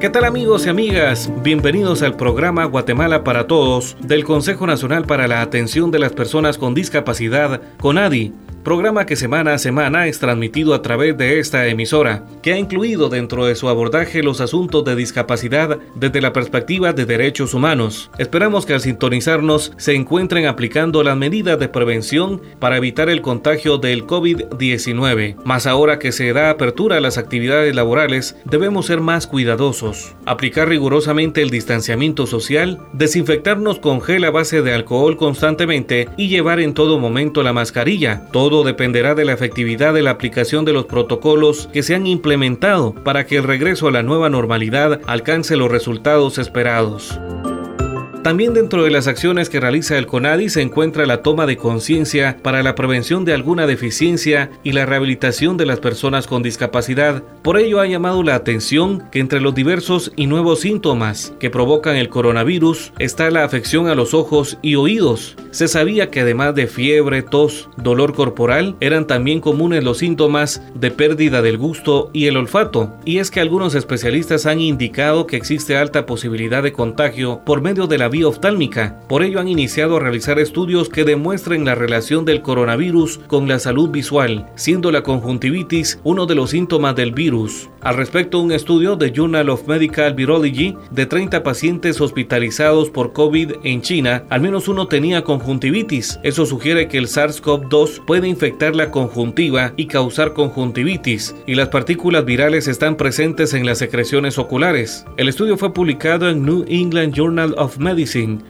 ¿Qué tal amigos y amigas? Bienvenidos al programa Guatemala para Todos del Consejo Nacional para la Atención de las Personas con Discapacidad, CONADI programa que semana a semana es transmitido a través de esta emisora, que ha incluido dentro de su abordaje los asuntos de discapacidad desde la perspectiva de derechos humanos. Esperamos que al sintonizarnos se encuentren aplicando las medidas de prevención para evitar el contagio del COVID-19. Más ahora que se da apertura a las actividades laborales, debemos ser más cuidadosos, aplicar rigurosamente el distanciamiento social, desinfectarnos con gel a base de alcohol constantemente y llevar en todo momento la mascarilla. Todo dependerá de la efectividad de la aplicación de los protocolos que se han implementado para que el regreso a la nueva normalidad alcance los resultados esperados. También dentro de las acciones que realiza el CONADI se encuentra la toma de conciencia para la prevención de alguna deficiencia y la rehabilitación de las personas con discapacidad. Por ello ha llamado la atención que entre los diversos y nuevos síntomas que provocan el coronavirus está la afección a los ojos y oídos. Se sabía que además de fiebre, tos, dolor corporal, eran también comunes los síntomas de pérdida del gusto y el olfato. Y es que algunos especialistas han indicado que existe alta posibilidad de contagio por medio de la vía oftálmica. Por ello han iniciado a realizar estudios que demuestren la relación del coronavirus con la salud visual, siendo la conjuntivitis uno de los síntomas del virus. Al respecto, un estudio de Journal of Medical Virology de 30 pacientes hospitalizados por COVID en China, al menos uno tenía conjuntivitis. Eso sugiere que el SARS-CoV-2 puede infectar la conjuntiva y causar conjuntivitis, y las partículas virales están presentes en las secreciones oculares. El estudio fue publicado en New England Journal of Medicine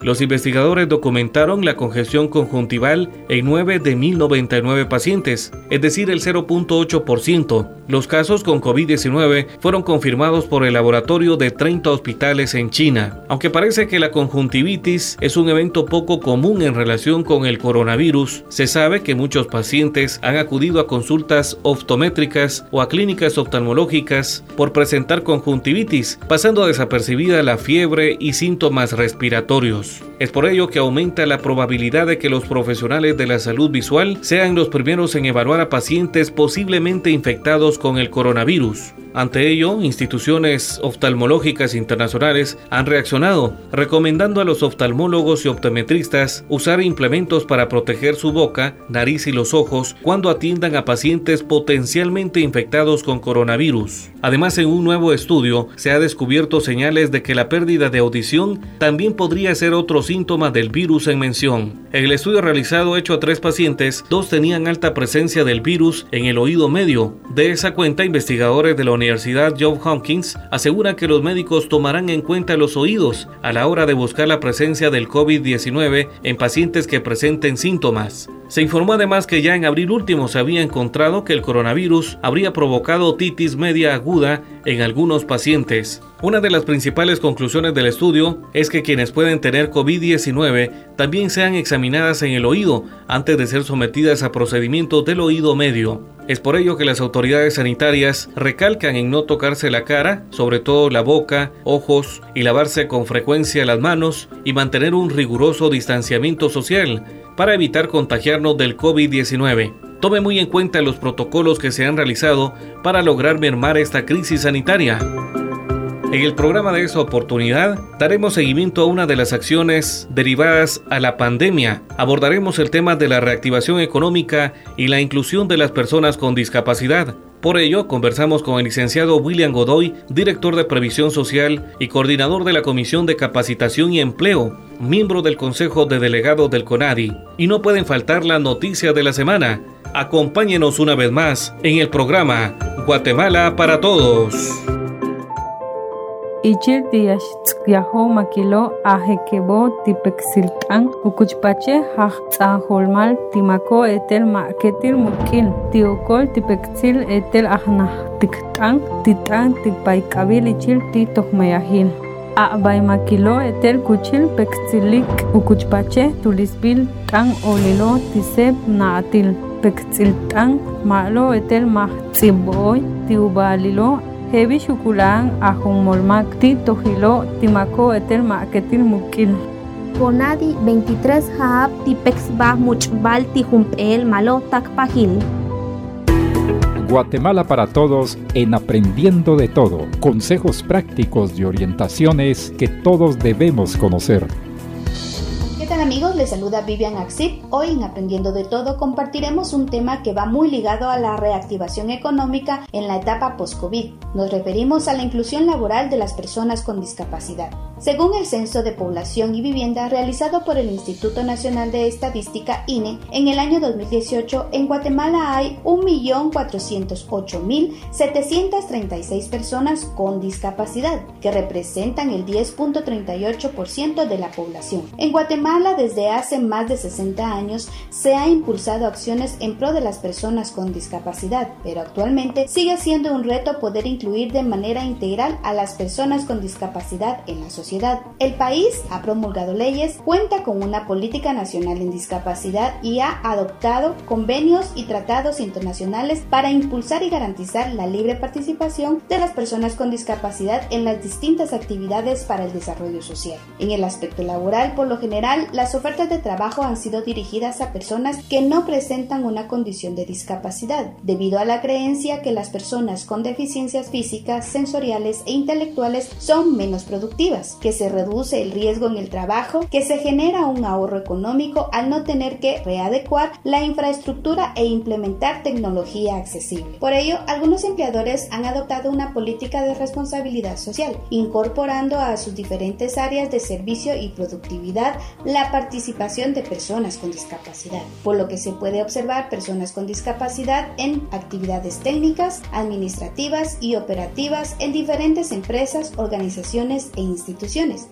los investigadores documentaron la congestión conjuntival en 9 de 1099 pacientes, es decir, el 0.8%. Los casos con COVID-19 fueron confirmados por el laboratorio de 30 hospitales en China. Aunque parece que la conjuntivitis es un evento poco común en relación con el coronavirus, se sabe que muchos pacientes han acudido a consultas optométricas o a clínicas oftalmológicas por presentar conjuntivitis, pasando desapercibida la fiebre y síntomas respiratorios aleatorios es por ello que aumenta la probabilidad de que los profesionales de la salud visual sean los primeros en evaluar a pacientes posiblemente infectados con el coronavirus. Ante ello, instituciones oftalmológicas internacionales han reaccionado, recomendando a los oftalmólogos y optometristas usar implementos para proteger su boca, nariz y los ojos cuando atiendan a pacientes potencialmente infectados con coronavirus. Además, en un nuevo estudio se ha descubierto señales de que la pérdida de audición también podría ser otro síntoma del virus en mención. En el estudio realizado hecho a tres pacientes, dos tenían alta presencia del virus en el oído medio. De esa cuenta, investigadores de la Universidad Johns Hopkins asegura que los médicos tomarán en cuenta los oídos a la hora de buscar la presencia del COVID-19 en pacientes que presenten síntomas. Se informó además que ya en abril último se había encontrado que el coronavirus habría provocado otitis media aguda en algunos pacientes. Una de las principales conclusiones del estudio es que quienes pueden tener COVID-19 también sean examinadas en el oído antes de ser sometidas a procedimientos del oído medio. Es por ello que las autoridades sanitarias recalcan en no tocarse la cara, sobre todo la boca, ojos y lavarse con frecuencia las manos y mantener un riguroso distanciamiento social para evitar contagiarnos del COVID-19. Tome muy en cuenta los protocolos que se han realizado para lograr mermar esta crisis sanitaria. En el programa de esa oportunidad daremos seguimiento a una de las acciones derivadas a la pandemia. Abordaremos el tema de la reactivación económica y la inclusión de las personas con discapacidad. Por ello, conversamos con el licenciado William Godoy, director de Previsión Social y coordinador de la Comisión de Capacitación y Empleo, miembro del Consejo de Delegados del CONADI. Y no pueden faltar la noticia de la semana. Acompáñenos una vez más en el programa Guatemala para Todos. Ichir tiyashtzyaho makilo ajekebo tipeksilt'an ukuchpache jajtz'aholmal timako etel ma'ketil mukil tiokol tipeksil etel ajnajtikt'an tit'an tikpayk'abil ichil ti tojmayajil a'bay makilo etel kuchil pektsilik ukuchpache tulisbil t'an olilo tiseb na'atil. Tipektzilt'an ma'lo etel majtz'ib'oy tiubalilo hebi xukulan ajunmolmak ti tojilo timako etel ma'ketil muk'il Conadi 23 Jaab Tipexba Muchbal Tijumpel Malo Takpajil. Guatemala para todos en Aprendiendo de Todo. Consejos prácticos y orientaciones que todos debemos conocer amigos? Les saluda Vivian Axip. Hoy en Aprendiendo de Todo compartiremos un tema que va muy ligado a la reactivación económica en la etapa post-COVID. Nos referimos a la inclusión laboral de las personas con discapacidad. Según el Censo de Población y Vivienda realizado por el Instituto Nacional de Estadística INE, en el año 2018 en Guatemala hay 1.408.736 personas con discapacidad, que representan el 10.38% de la población. En Guatemala desde hace más de 60 años se ha impulsado acciones en pro de las personas con discapacidad, pero actualmente sigue siendo un reto poder incluir de manera integral a las personas con discapacidad en la sociedad el país ha promulgado leyes, cuenta con una política nacional en discapacidad y ha adoptado convenios y tratados internacionales para impulsar y garantizar la libre participación de las personas con discapacidad en las distintas actividades para el desarrollo social. En el aspecto laboral, por lo general, las ofertas de trabajo han sido dirigidas a personas que no presentan una condición de discapacidad, debido a la creencia que las personas con deficiencias físicas, sensoriales e intelectuales son menos productivas que se reduce el riesgo en el trabajo, que se genera un ahorro económico al no tener que readecuar la infraestructura e implementar tecnología accesible. Por ello, algunos empleadores han adoptado una política de responsabilidad social, incorporando a sus diferentes áreas de servicio y productividad la participación de personas con discapacidad, por lo que se puede observar personas con discapacidad en actividades técnicas, administrativas y operativas en diferentes empresas, organizaciones e instituciones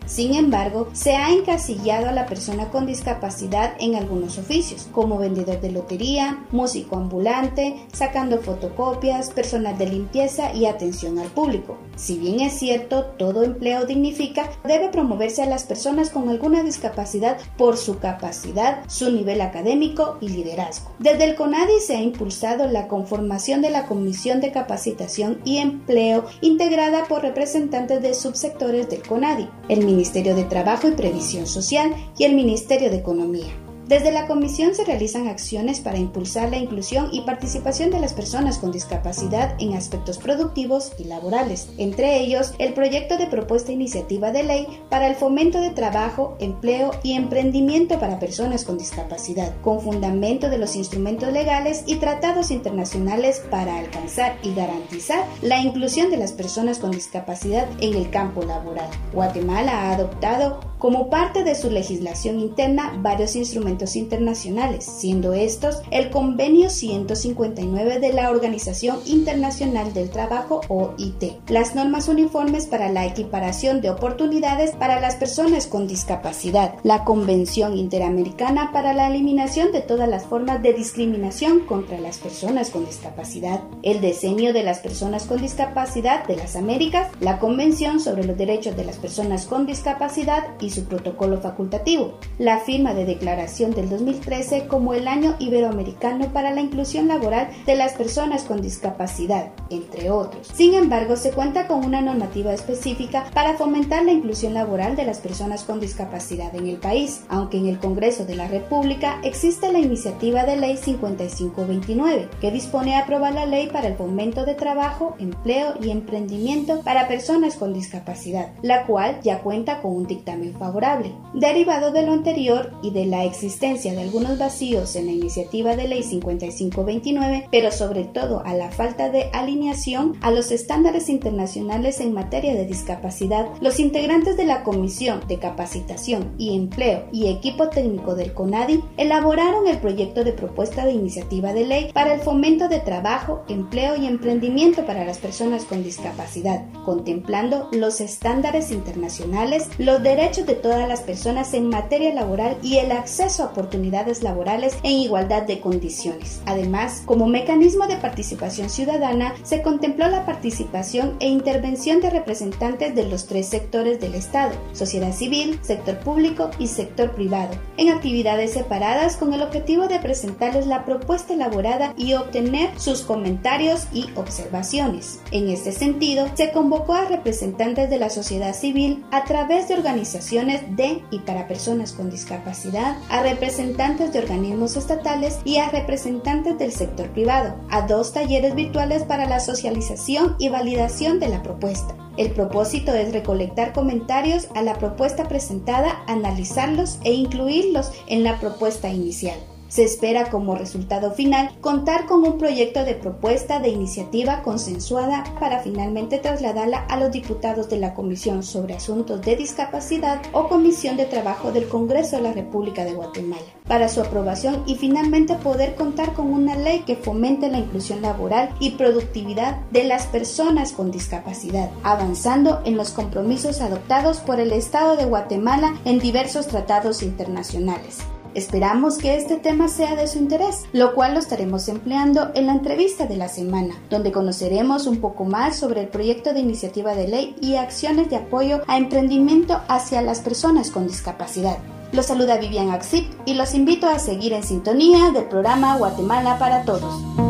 sin embargo, se ha encasillado a la persona con discapacidad en algunos oficios, como vendedor de lotería, músico ambulante, sacando fotocopias, personal de limpieza y atención al público. Si bien es cierto, todo empleo dignifica, debe promoverse a las personas con alguna discapacidad por su capacidad, su nivel académico y liderazgo. Desde el CONADI se ha impulsado la conformación de la Comisión de Capacitación y Empleo integrada por representantes de subsectores del CONADI el Ministerio de Trabajo y Previsión Social y el Ministerio de Economía. Desde la Comisión se realizan acciones para impulsar la inclusión y participación de las personas con discapacidad en aspectos productivos y laborales, entre ellos el proyecto de propuesta iniciativa de ley para el fomento de trabajo, empleo y emprendimiento para personas con discapacidad, con fundamento de los instrumentos legales y tratados internacionales para alcanzar y garantizar la inclusión de las personas con discapacidad en el campo laboral. Guatemala ha adoptado como parte de su legislación interna varios instrumentos internacionales, siendo estos el Convenio 159 de la Organización Internacional del Trabajo OIT, las normas uniformes para la equiparación de oportunidades para las personas con discapacidad, la Convención Interamericana para la eliminación de todas las formas de discriminación contra las personas con discapacidad, el Decenio de las Personas con Discapacidad de las Américas, la Convención sobre los Derechos de las Personas con Discapacidad y su protocolo facultativo, la firma de declaración del 2013 como el Año Iberoamericano para la Inclusión Laboral de las Personas con Discapacidad, entre otros. Sin embargo, se cuenta con una normativa específica para fomentar la inclusión laboral de las personas con discapacidad en el país, aunque en el Congreso de la República existe la iniciativa de ley 5529, que dispone a aprobar la ley para el fomento de trabajo, empleo y emprendimiento para personas con discapacidad, la cual ya cuenta con un dictamen favorable. Derivado de lo anterior y de la existencia de algunos vacíos en la iniciativa de ley 5529, pero sobre todo a la falta de alineación a los estándares internacionales en materia de discapacidad, los integrantes de la Comisión de Capacitación y Empleo y equipo técnico del CONADI elaboraron el proyecto de propuesta de iniciativa de ley para el fomento de trabajo, empleo y emprendimiento para las personas con discapacidad, contemplando los estándares internacionales, los derechos de todas las personas en materia laboral y el acceso a oportunidades laborales en igualdad de condiciones. Además, como mecanismo de participación ciudadana, se contempló la participación e intervención de representantes de los tres sectores del Estado, sociedad civil, sector público y sector privado, en actividades separadas con el objetivo de presentarles la propuesta elaborada y obtener sus comentarios y observaciones. En este sentido, se convocó a representantes de la sociedad civil a través de organizaciones de y para personas con discapacidad, a representantes de organismos estatales y a representantes del sector privado, a dos talleres virtuales para la socialización y validación de la propuesta. El propósito es recolectar comentarios a la propuesta presentada, analizarlos e incluirlos en la propuesta inicial. Se espera como resultado final contar con un proyecto de propuesta de iniciativa consensuada para finalmente trasladarla a los diputados de la Comisión sobre Asuntos de Discapacidad o Comisión de Trabajo del Congreso de la República de Guatemala para su aprobación y finalmente poder contar con una ley que fomente la inclusión laboral y productividad de las personas con discapacidad, avanzando en los compromisos adoptados por el Estado de Guatemala en diversos tratados internacionales. Esperamos que este tema sea de su interés, lo cual lo estaremos empleando en la entrevista de la semana, donde conoceremos un poco más sobre el proyecto de iniciativa de ley y acciones de apoyo a emprendimiento hacia las personas con discapacidad. Los saluda Vivian Axip y los invito a seguir en sintonía del programa Guatemala para Todos.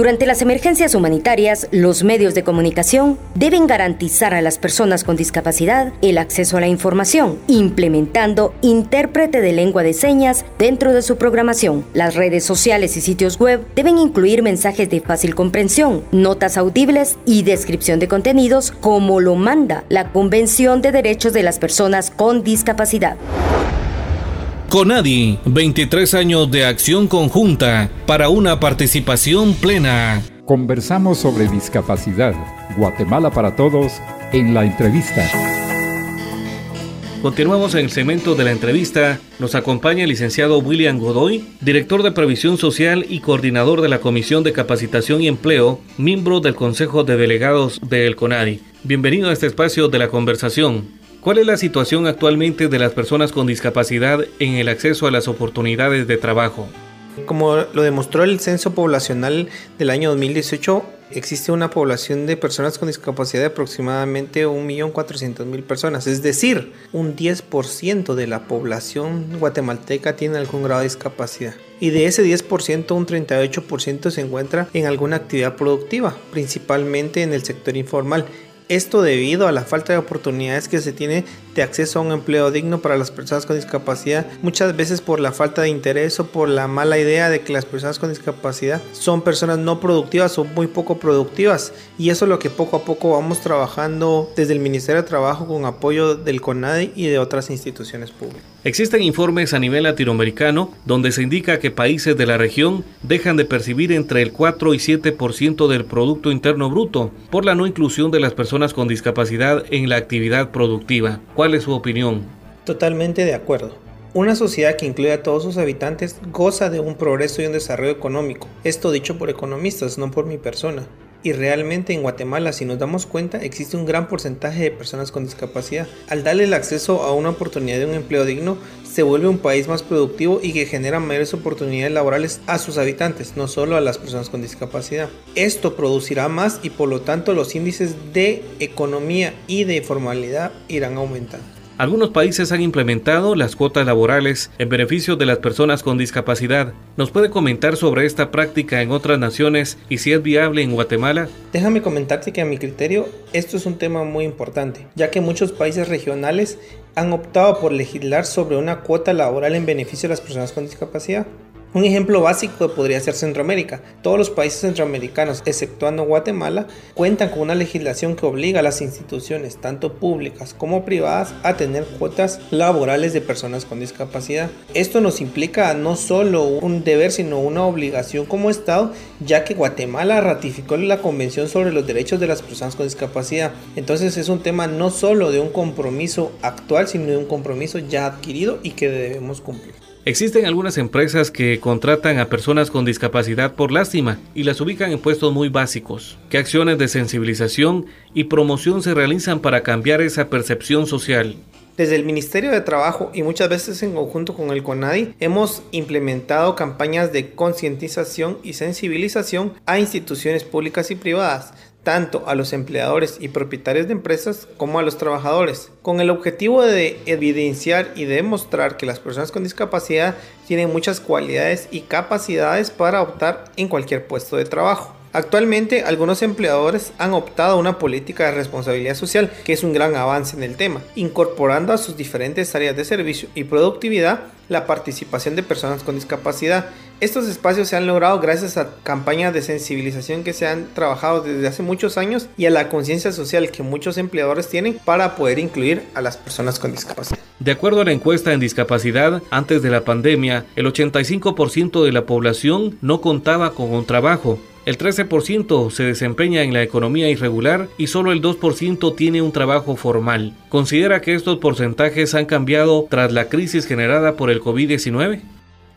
Durante las emergencias humanitarias, los medios de comunicación deben garantizar a las personas con discapacidad el acceso a la información, implementando intérprete de lengua de señas dentro de su programación. Las redes sociales y sitios web deben incluir mensajes de fácil comprensión, notas audibles y descripción de contenidos como lo manda la Convención de Derechos de las Personas con Discapacidad. Conadi, 23 años de acción conjunta para una participación plena. Conversamos sobre discapacidad. Guatemala para todos en la entrevista. Continuamos en el segmento de la entrevista. Nos acompaña el licenciado William Godoy, director de Previsión Social y coordinador de la Comisión de Capacitación y Empleo, miembro del Consejo de Delegados del CONADI. Bienvenido a este espacio de la conversación. ¿Cuál es la situación actualmente de las personas con discapacidad en el acceso a las oportunidades de trabajo? Como lo demostró el censo poblacional del año 2018, existe una población de personas con discapacidad de aproximadamente 1.400.000 personas, es decir, un 10% de la población guatemalteca tiene algún grado de discapacidad. Y de ese 10%, un 38% se encuentra en alguna actividad productiva, principalmente en el sector informal esto debido a la falta de oportunidades que se tiene de acceso a un empleo digno para las personas con discapacidad, muchas veces por la falta de interés o por la mala idea de que las personas con discapacidad son personas no productivas o muy poco productivas. Y eso es lo que poco a poco vamos trabajando desde el Ministerio de Trabajo con apoyo del CONADI y de otras instituciones públicas. Existen informes a nivel latinoamericano donde se indica que países de la región dejan de percibir entre el 4 y 7% del Producto Interno Bruto por la no inclusión de las personas con discapacidad en la actividad productiva. ¿Cuál es su opinión? Totalmente de acuerdo. Una sociedad que incluye a todos sus habitantes goza de un progreso y un desarrollo económico. Esto dicho por economistas, no por mi persona. Y realmente en Guatemala, si nos damos cuenta, existe un gran porcentaje de personas con discapacidad. Al darle el acceso a una oportunidad de un empleo digno, se vuelve un país más productivo y que genera mayores oportunidades laborales a sus habitantes, no solo a las personas con discapacidad. Esto producirá más y por lo tanto los índices de economía y de informalidad irán aumentando. Algunos países han implementado las cuotas laborales en beneficio de las personas con discapacidad. ¿Nos puede comentar sobre esta práctica en otras naciones y si es viable en Guatemala? Déjame comentarte que a mi criterio esto es un tema muy importante, ya que muchos países regionales han optado por legislar sobre una cuota laboral en beneficio de las personas con discapacidad. Un ejemplo básico podría ser Centroamérica. Todos los países centroamericanos, exceptuando Guatemala, cuentan con una legislación que obliga a las instituciones, tanto públicas como privadas, a tener cuotas laborales de personas con discapacidad. Esto nos implica no solo un deber, sino una obligación como Estado, ya que Guatemala ratificó la Convención sobre los Derechos de las Personas con Discapacidad. Entonces es un tema no solo de un compromiso actual, sino de un compromiso ya adquirido y que debemos cumplir. Existen algunas empresas que contratan a personas con discapacidad por lástima y las ubican en puestos muy básicos. ¿Qué acciones de sensibilización y promoción se realizan para cambiar esa percepción social? Desde el Ministerio de Trabajo y muchas veces en conjunto con el CONADI hemos implementado campañas de concientización y sensibilización a instituciones públicas y privadas, tanto a los empleadores y propietarios de empresas como a los trabajadores, con el objetivo de evidenciar y demostrar que las personas con discapacidad tienen muchas cualidades y capacidades para optar en cualquier puesto de trabajo. Actualmente, algunos empleadores han optado a una política de responsabilidad social, que es un gran avance en el tema, incorporando a sus diferentes áreas de servicio y productividad la participación de personas con discapacidad. Estos espacios se han logrado gracias a campañas de sensibilización que se han trabajado desde hace muchos años y a la conciencia social que muchos empleadores tienen para poder incluir a las personas con discapacidad. De acuerdo a la encuesta en discapacidad, antes de la pandemia, el 85% de la población no contaba con un trabajo. El 13% se desempeña en la economía irregular y solo el 2% tiene un trabajo formal. ¿Considera que estos porcentajes han cambiado tras la crisis generada por el COVID-19?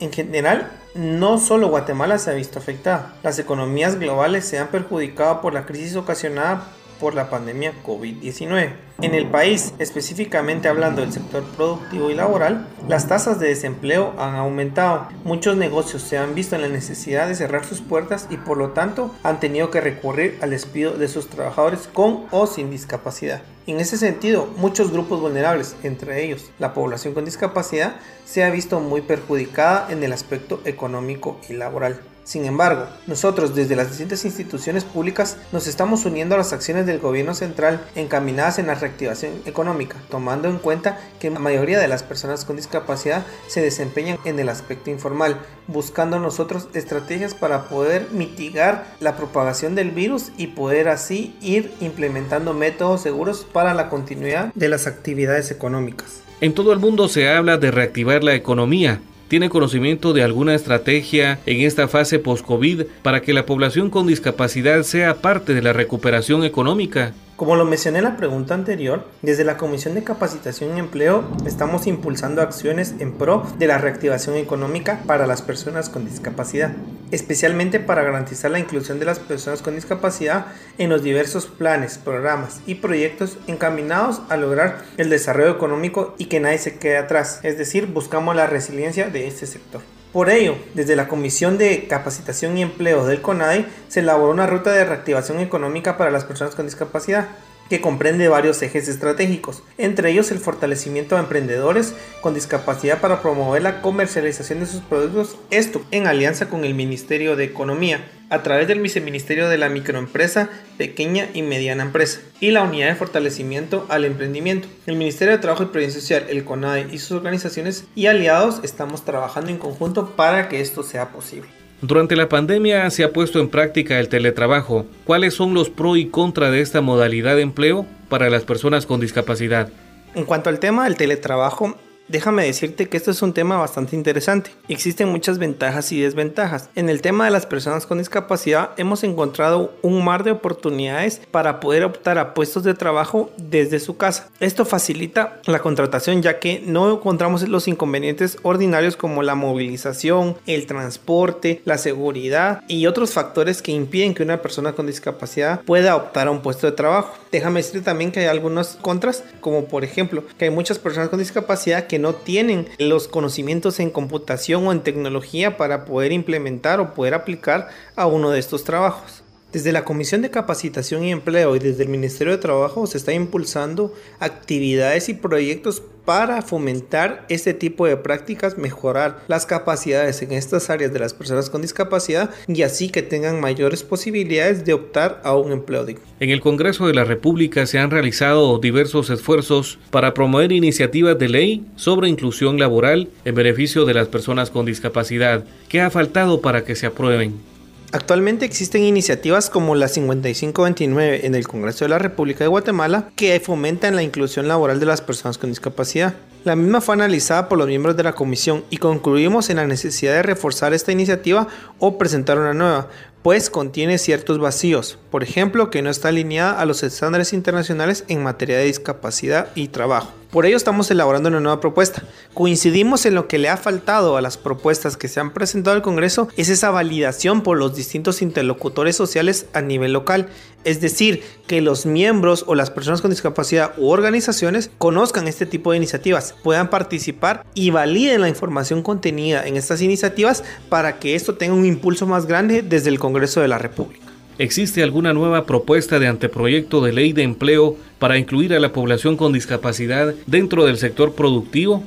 En general, no solo Guatemala se ha visto afectada. Las economías globales se han perjudicado por la crisis ocasionada por la pandemia COVID-19. En el país, específicamente hablando del sector productivo y laboral, las tasas de desempleo han aumentado. Muchos negocios se han visto en la necesidad de cerrar sus puertas y por lo tanto han tenido que recurrir al despido de sus trabajadores con o sin discapacidad. En ese sentido, muchos grupos vulnerables, entre ellos la población con discapacidad, se ha visto muy perjudicada en el aspecto económico y laboral. Sin embargo, nosotros desde las distintas instituciones públicas nos estamos uniendo a las acciones del gobierno central encaminadas en la reactivación económica, tomando en cuenta que la mayoría de las personas con discapacidad se desempeñan en el aspecto informal, buscando nosotros estrategias para poder mitigar la propagación del virus y poder así ir implementando métodos seguros para la continuidad de las actividades económicas. En todo el mundo se habla de reactivar la economía, ¿Tiene conocimiento de alguna estrategia en esta fase post-COVID para que la población con discapacidad sea parte de la recuperación económica? Como lo mencioné en la pregunta anterior, desde la Comisión de Capacitación y Empleo estamos impulsando acciones en pro de la reactivación económica para las personas con discapacidad, especialmente para garantizar la inclusión de las personas con discapacidad en los diversos planes, programas y proyectos encaminados a lograr el desarrollo económico y que nadie se quede atrás, es decir, buscamos la resiliencia de este sector. Por ello, desde la Comisión de Capacitación y Empleo del CONADE se elaboró una ruta de reactivación económica para las personas con discapacidad, que comprende varios ejes estratégicos, entre ellos el fortalecimiento de emprendedores con discapacidad para promover la comercialización de sus productos, esto en alianza con el Ministerio de Economía, a través del Viceministerio de la Microempresa, Pequeña y Mediana Empresa, y la Unidad de Fortalecimiento al Emprendimiento. El Ministerio de Trabajo y Previsión Social, el CONADE y sus organizaciones y aliados estamos trabajando en conjunto para que esto sea posible. Durante la pandemia se ha puesto en práctica el teletrabajo. ¿Cuáles son los pros y contra de esta modalidad de empleo para las personas con discapacidad? En cuanto al tema del teletrabajo, Déjame decirte que esto es un tema bastante interesante. Existen muchas ventajas y desventajas. En el tema de las personas con discapacidad hemos encontrado un mar de oportunidades para poder optar a puestos de trabajo desde su casa. Esto facilita la contratación ya que no encontramos los inconvenientes ordinarios como la movilización, el transporte, la seguridad y otros factores que impiden que una persona con discapacidad pueda optar a un puesto de trabajo. Déjame decirte también que hay algunos contras como por ejemplo que hay muchas personas con discapacidad que no tienen los conocimientos en computación o en tecnología para poder implementar o poder aplicar a uno de estos trabajos. Desde la Comisión de Capacitación y Empleo y desde el Ministerio de Trabajo se está impulsando actividades y proyectos para fomentar este tipo de prácticas, mejorar las capacidades en estas áreas de las personas con discapacidad y así que tengan mayores posibilidades de optar a un empleo digno. En el Congreso de la República se han realizado diversos esfuerzos para promover iniciativas de ley sobre inclusión laboral en beneficio de las personas con discapacidad. ¿Qué ha faltado para que se aprueben? Actualmente existen iniciativas como la 5529 en el Congreso de la República de Guatemala que fomentan la inclusión laboral de las personas con discapacidad. La misma fue analizada por los miembros de la comisión y concluimos en la necesidad de reforzar esta iniciativa o presentar una nueva, pues contiene ciertos vacíos, por ejemplo que no está alineada a los estándares internacionales en materia de discapacidad y trabajo. Por ello estamos elaborando una nueva propuesta. Coincidimos en lo que le ha faltado a las propuestas que se han presentado al Congreso es esa validación por los distintos interlocutores sociales a nivel local. Es decir, que los miembros o las personas con discapacidad u organizaciones conozcan este tipo de iniciativas, puedan participar y validen la información contenida en estas iniciativas para que esto tenga un impulso más grande desde el Congreso de la República. ¿Existe alguna nueva propuesta de anteproyecto de ley de empleo para incluir a la población con discapacidad dentro del sector productivo?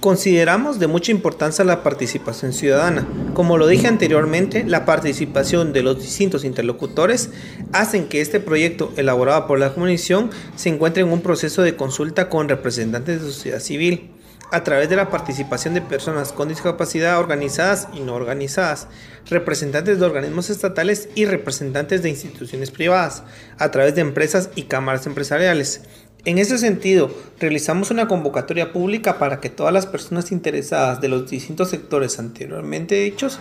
Consideramos de mucha importancia la participación ciudadana. Como lo dije anteriormente, la participación de los distintos interlocutores hacen que este proyecto elaborado por la Comisión se encuentre en un proceso de consulta con representantes de sociedad civil a través de la participación de personas con discapacidad organizadas y no organizadas, representantes de organismos estatales y representantes de instituciones privadas, a través de empresas y cámaras empresariales. En ese sentido, realizamos una convocatoria pública para que todas las personas interesadas de los distintos sectores anteriormente dichos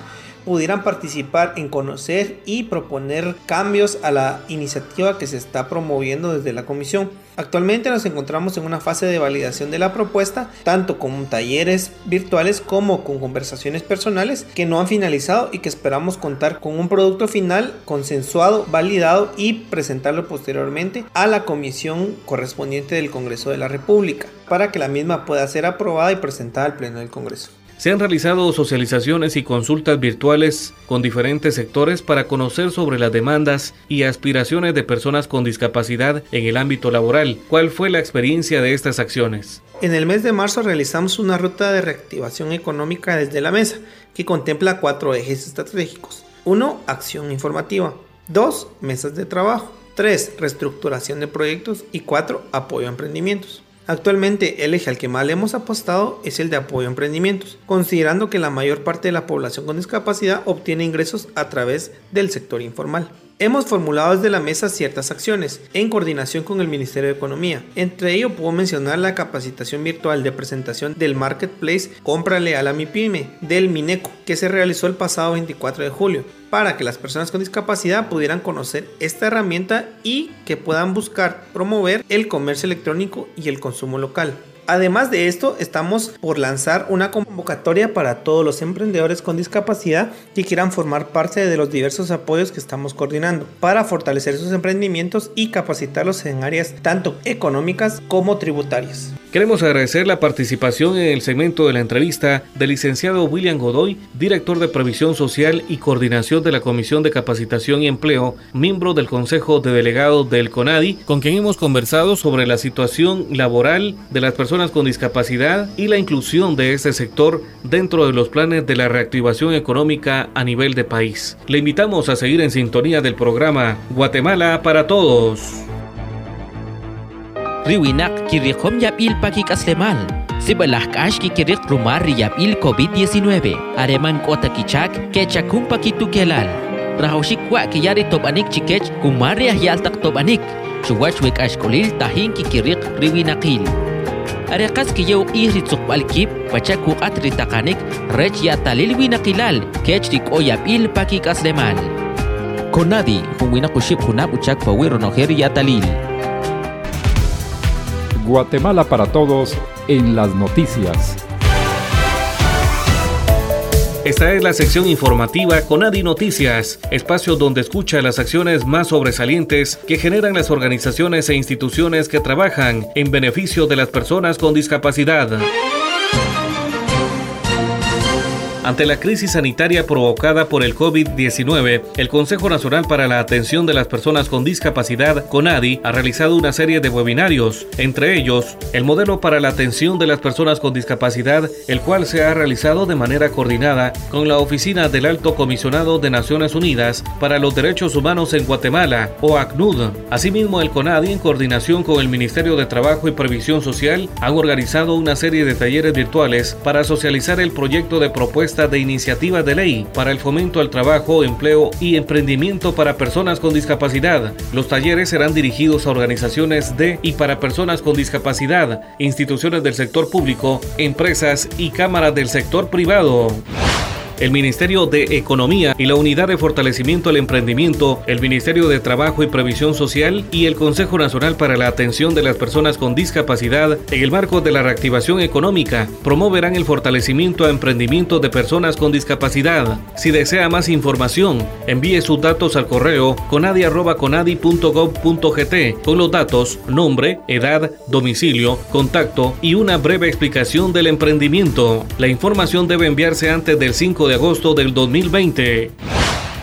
pudieran participar en conocer y proponer cambios a la iniciativa que se está promoviendo desde la comisión. Actualmente nos encontramos en una fase de validación de la propuesta, tanto con talleres virtuales como con conversaciones personales que no han finalizado y que esperamos contar con un producto final consensuado, validado y presentarlo posteriormente a la comisión correspondiente del Congreso de la República para que la misma pueda ser aprobada y presentada al Pleno del Congreso. Se han realizado socializaciones y consultas virtuales con diferentes sectores para conocer sobre las demandas y aspiraciones de personas con discapacidad en el ámbito laboral. ¿Cuál fue la experiencia de estas acciones? En el mes de marzo realizamos una ruta de reactivación económica desde la mesa que contempla cuatro ejes estratégicos. 1. Acción informativa. 2. Mesas de trabajo. 3. Reestructuración de proyectos. Y 4. Apoyo a emprendimientos. Actualmente el eje al que más le hemos apostado es el de apoyo a emprendimientos, considerando que la mayor parte de la población con discapacidad obtiene ingresos a través del sector informal. Hemos formulado desde la mesa ciertas acciones en coordinación con el Ministerio de Economía. Entre ello puedo mencionar la capacitación virtual de presentación del Marketplace Cómprale a la MIPYME del Mineco que se realizó el pasado 24 de julio para que las personas con discapacidad pudieran conocer esta herramienta y que puedan buscar promover el comercio electrónico y el consumo local. Además de esto, estamos por lanzar una convocatoria para todos los emprendedores con discapacidad que quieran formar parte de los diversos apoyos que estamos coordinando para fortalecer sus emprendimientos y capacitarlos en áreas tanto económicas como tributarias. Queremos agradecer la participación en el segmento de la entrevista del licenciado William Godoy, director de Previsión Social y Coordinación de la Comisión de Capacitación y Empleo, miembro del Consejo de Delegados del CONADI, con quien hemos conversado sobre la situación laboral de las personas con discapacidad y la inclusión de este sector dentro de los planes de la reactivación económica a nivel de país. Le invitamos a seguir en sintonía del programa Guatemala para Todos. riwinak kirikom yapil pagi kaslemal. Sibalah kash kikirik rumah yapil COVID-19. Areman kota kichak kecakum pakitu kelal. Rahaushik wa kiyari top anik chikech kumariah yaltak top anik. Shuwach wek ashkolil tahin kikirik riwinakil. Arekas kiyaw ihrit suk palkip pachak at ritakanik rech yatalil winakilal kech rik o yapil paki kaslemal. Konadi, kung winakuship hunap uchak pawiro no yatalil. Guatemala para Todos en las noticias. Esta es la sección informativa con Adi Noticias, espacio donde escucha las acciones más sobresalientes que generan las organizaciones e instituciones que trabajan en beneficio de las personas con discapacidad. Ante la crisis sanitaria provocada por el COVID-19, el Consejo Nacional para la Atención de las Personas con Discapacidad, CONADI, ha realizado una serie de webinarios, entre ellos el modelo para la atención de las personas con discapacidad, el cual se ha realizado de manera coordinada con la Oficina del Alto Comisionado de Naciones Unidas para los Derechos Humanos en Guatemala, o ACNUD. Asimismo, el CONADI, en coordinación con el Ministerio de Trabajo y Previsión Social, han organizado una serie de talleres virtuales para socializar el proyecto de propuesta de iniciativa de ley para el fomento al trabajo, empleo y emprendimiento para personas con discapacidad. Los talleres serán dirigidos a organizaciones de y para personas con discapacidad, instituciones del sector público, empresas y cámaras del sector privado. El Ministerio de Economía y la Unidad de Fortalecimiento al Emprendimiento, el Ministerio de Trabajo y Previsión Social y el Consejo Nacional para la Atención de las Personas con Discapacidad en el marco de la reactivación económica promoverán el fortalecimiento a emprendimiento de personas con discapacidad. Si desea más información, envíe sus datos al correo conadi.conadi.gov.gt con los datos, nombre, edad, domicilio, contacto y una breve explicación del emprendimiento. La información debe enviarse antes del 5 de agosto del 2020.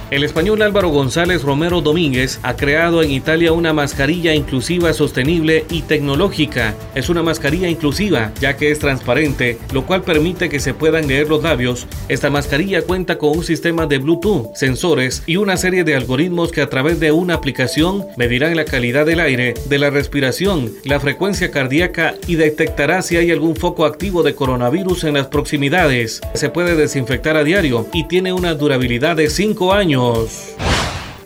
El español Álvaro González Romero Domínguez ha creado en Italia una mascarilla inclusiva, sostenible y tecnológica. Es una mascarilla inclusiva, ya que es transparente, lo cual permite que se puedan leer los labios. Esta mascarilla cuenta con un sistema de Bluetooth, sensores y una serie de algoritmos que a través de una aplicación medirán la calidad del aire, de la respiración, la frecuencia cardíaca y detectará si hay algún foco activo de coronavirus en las proximidades. Se puede desinfectar a diario y tiene una durabilidad de 5 años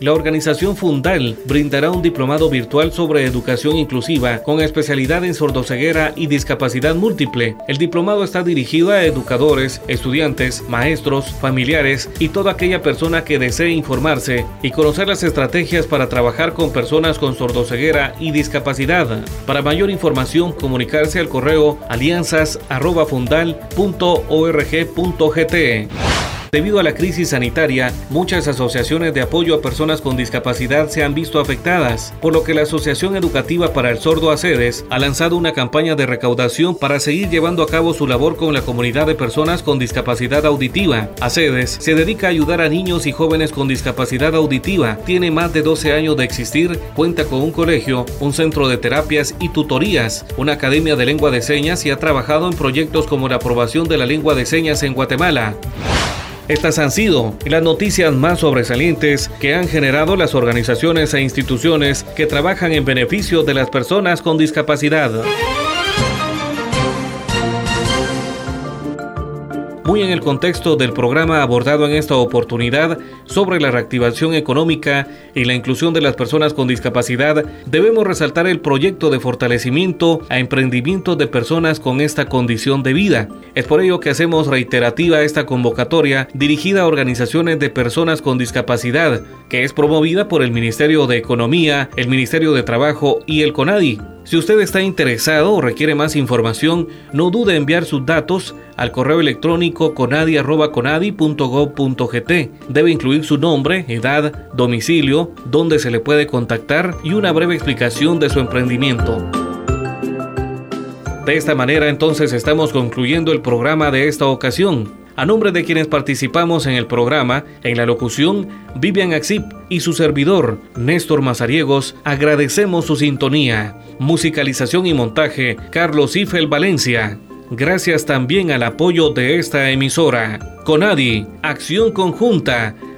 la organización Fundal brindará un diplomado virtual sobre educación inclusiva con especialidad en sordoceguera y discapacidad múltiple. El diplomado está dirigido a educadores, estudiantes, maestros, familiares y toda aquella persona que desee informarse y conocer las estrategias para trabajar con personas con sordoceguera y discapacidad. Para mayor información, comunicarse al correo alianzas@fundal.org.gt. Debido a la crisis sanitaria, muchas asociaciones de apoyo a personas con discapacidad se han visto afectadas, por lo que la Asociación Educativa para el Sordo ACEDES ha lanzado una campaña de recaudación para seguir llevando a cabo su labor con la comunidad de personas con discapacidad auditiva. ACEDES se dedica a ayudar a niños y jóvenes con discapacidad auditiva, tiene más de 12 años de existir, cuenta con un colegio, un centro de terapias y tutorías, una academia de lengua de señas y ha trabajado en proyectos como la aprobación de la lengua de señas en Guatemala. Estas han sido las noticias más sobresalientes que han generado las organizaciones e instituciones que trabajan en beneficio de las personas con discapacidad. muy en el contexto del programa abordado en esta oportunidad sobre la reactivación económica y la inclusión de las personas con discapacidad, debemos resaltar el proyecto de fortalecimiento a emprendimientos de personas con esta condición de vida. Es por ello que hacemos reiterativa esta convocatoria dirigida a organizaciones de personas con discapacidad, que es promovida por el Ministerio de Economía, el Ministerio de Trabajo y el CONADI. Si usted está interesado o requiere más información, no dude en enviar sus datos al correo electrónico conadi.conadi.gov.gt. Debe su nombre, edad, domicilio, dónde se le puede contactar y una breve explicación de su emprendimiento. De esta manera entonces estamos concluyendo el programa de esta ocasión. A nombre de quienes participamos en el programa, en la locución, Vivian Axip y su servidor, Néstor Mazariegos, agradecemos su sintonía. Musicalización y montaje, Carlos Ifel Valencia. Gracias también al apoyo de esta emisora. Conadi, acción conjunta